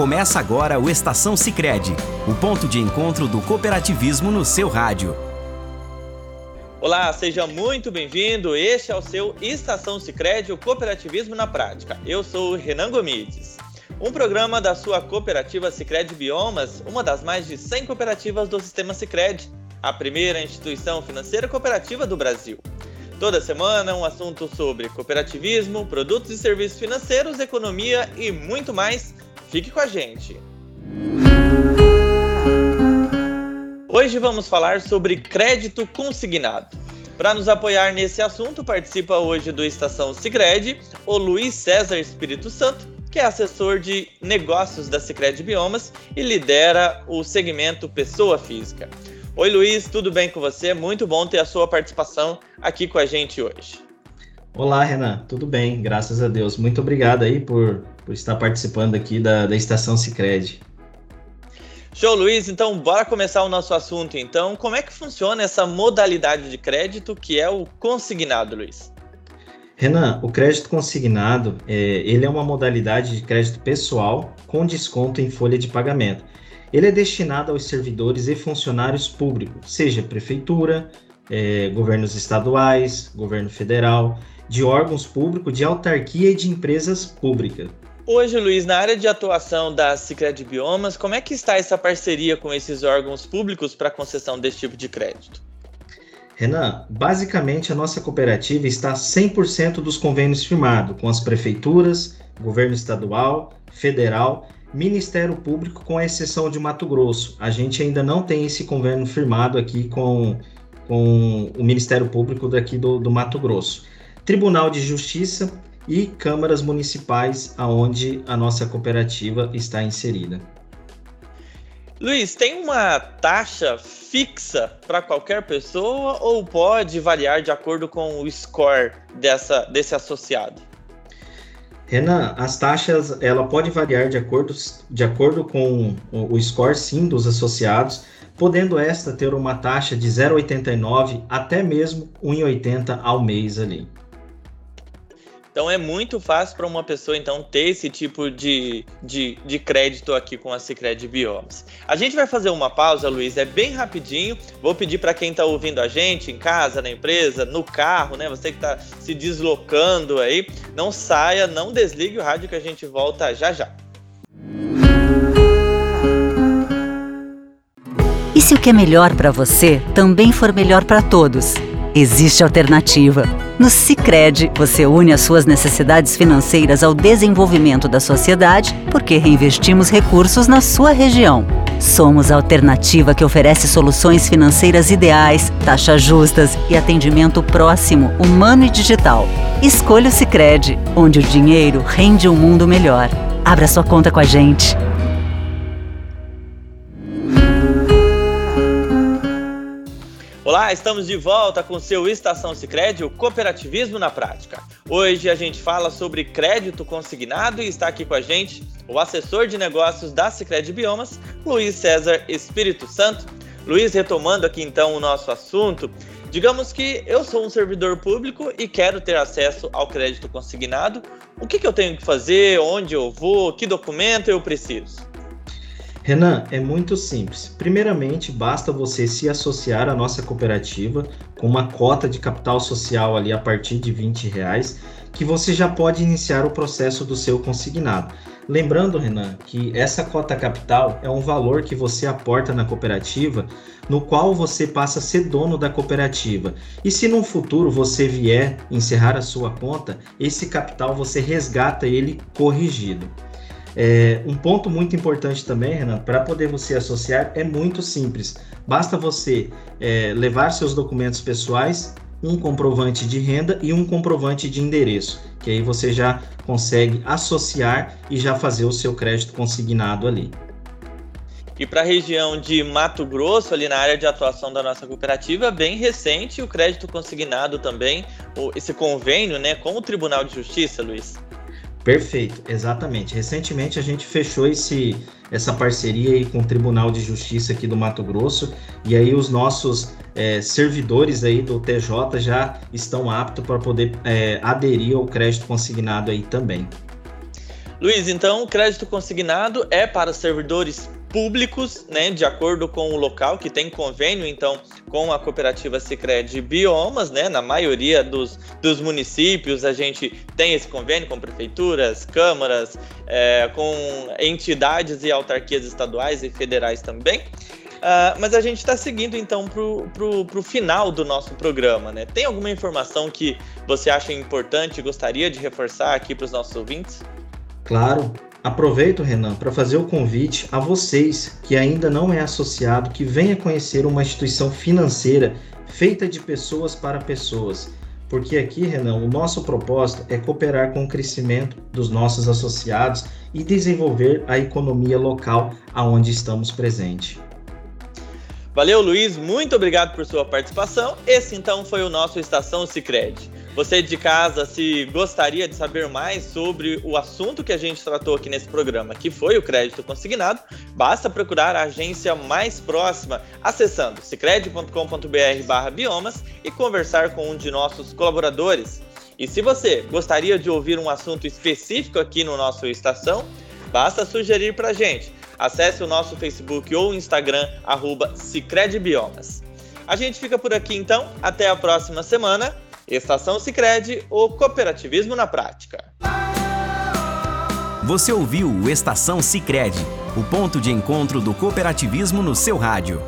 Começa agora o Estação Sicredi, o ponto de encontro do cooperativismo no seu rádio. Olá, seja muito bem-vindo. Este é o seu Estação Sicredi, o cooperativismo na prática. Eu sou Renan Gomides. Um programa da sua cooperativa Sicredi Biomas, uma das mais de 100 cooperativas do sistema Sicredi, a primeira instituição financeira cooperativa do Brasil. Toda semana, um assunto sobre cooperativismo, produtos e serviços financeiros, economia e muito mais. Fique com a gente! Hoje vamos falar sobre crédito consignado. Para nos apoiar nesse assunto, participa hoje do Estação Sicredi o Luiz César Espírito Santo, que é assessor de negócios da Sicredi Biomas e lidera o segmento pessoa física. Oi, Luiz, tudo bem com você? Muito bom ter a sua participação aqui com a gente hoje. Olá, Renan, tudo bem? Graças a Deus. Muito obrigado aí por, por estar participando aqui da, da Estação Cicred. Show, Luiz. Então, bora começar o nosso assunto. Então, como é que funciona essa modalidade de crédito que é o consignado, Luiz? Renan, o crédito consignado, é, ele é uma modalidade de crédito pessoal com desconto em folha de pagamento. Ele é destinado aos servidores e funcionários públicos, seja prefeitura, é, governos estaduais, governo federal, de órgãos públicos, de autarquia e de empresas públicas. Hoje, Luiz, na área de atuação da Cicred Biomas, como é que está essa parceria com esses órgãos públicos para concessão desse tipo de crédito? Renan, basicamente a nossa cooperativa está 100% dos convênios firmados com as prefeituras, governo estadual, federal Ministério Público, com exceção de Mato Grosso. A gente ainda não tem esse convênio firmado aqui com, com o Ministério Público daqui do, do Mato Grosso. Tribunal de Justiça e câmaras municipais aonde a nossa cooperativa está inserida. Luiz, tem uma taxa fixa para qualquer pessoa ou pode variar de acordo com o score dessa, desse associado? Renan, as taxas ela pode variar de acordo, de acordo com o score sim dos associados, podendo esta ter uma taxa de 0,89 até mesmo 1,80 ao mês ali. Então é muito fácil para uma pessoa então ter esse tipo de, de, de crédito aqui com a Cicred Biomas. A gente vai fazer uma pausa, Luiz, é bem rapidinho. Vou pedir para quem está ouvindo a gente em casa, na empresa, no carro, né? Você que está se deslocando aí, não saia, não desligue o rádio que a gente volta já já. E se o que é melhor para você também for melhor para todos? Existe alternativa. No Sicredi, você une as suas necessidades financeiras ao desenvolvimento da sociedade, porque reinvestimos recursos na sua região. Somos a alternativa que oferece soluções financeiras ideais, taxas justas e atendimento próximo, humano e digital. Escolha o Sicredi, onde o dinheiro rende um mundo melhor. Abra sua conta com a gente. Olá, estamos de volta com seu Estação Sicredi, o cooperativismo na prática. Hoje a gente fala sobre crédito consignado e está aqui com a gente o assessor de negócios da Sicredi Biomas, Luiz César Espírito Santo. Luiz, retomando aqui então o nosso assunto, digamos que eu sou um servidor público e quero ter acesso ao crédito consignado. O que, que eu tenho que fazer? Onde eu vou? Que documento eu preciso? Renan, é muito simples. Primeiramente, basta você se associar à nossa cooperativa com uma cota de capital social ali a partir de 20 reais, que você já pode iniciar o processo do seu consignado. Lembrando, Renan, que essa cota capital é um valor que você aporta na cooperativa, no qual você passa a ser dono da cooperativa. E se no futuro você vier encerrar a sua conta, esse capital você resgata ele corrigido. É, um ponto muito importante também, Renan, para poder você associar é muito simples. Basta você é, levar seus documentos pessoais, um comprovante de renda e um comprovante de endereço, que aí você já consegue associar e já fazer o seu crédito consignado ali. E para a região de Mato Grosso, ali na área de atuação da nossa cooperativa, bem recente o crédito consignado também, esse convênio né, com o Tribunal de Justiça, Luiz. Perfeito, exatamente. Recentemente a gente fechou esse, essa parceria aí com o Tribunal de Justiça aqui do Mato Grosso e aí os nossos é, servidores aí do TJ já estão aptos para poder é, aderir ao crédito consignado aí também. Luiz, então, crédito consignado é para servidores públicos, né, de acordo com o local que tem convênio, então, com a cooperativa Sicredi Biomas, né, na maioria dos, dos municípios a gente tem esse convênio com prefeituras, câmaras, é, com entidades e autarquias estaduais e federais também. Uh, mas a gente está seguindo então para o final do nosso programa, né? Tem alguma informação que você acha importante e gostaria de reforçar aqui para os nossos ouvintes? Claro. Aproveito, Renan, para fazer o convite a vocês que ainda não é associado, que venha conhecer uma instituição financeira feita de pessoas para pessoas. Porque aqui, Renan, o nosso propósito é cooperar com o crescimento dos nossos associados e desenvolver a economia local aonde estamos presentes. Valeu, Luiz, muito obrigado por sua participação. Esse então foi o nosso Estação Sicredi. Você de casa, se gostaria de saber mais sobre o assunto que a gente tratou aqui nesse programa, que foi o crédito consignado, basta procurar a agência mais próxima acessando sicredi.com.br/biomas e conversar com um de nossos colaboradores. E se você gostaria de ouvir um assunto específico aqui no nosso estação, basta sugerir para a gente. Acesse o nosso Facebook ou Instagram, arroba Biomas. A gente fica por aqui então, até a próxima semana. Estação Sicredi, o cooperativismo na prática. Você ouviu o Estação Sicredi, o ponto de encontro do cooperativismo no seu rádio.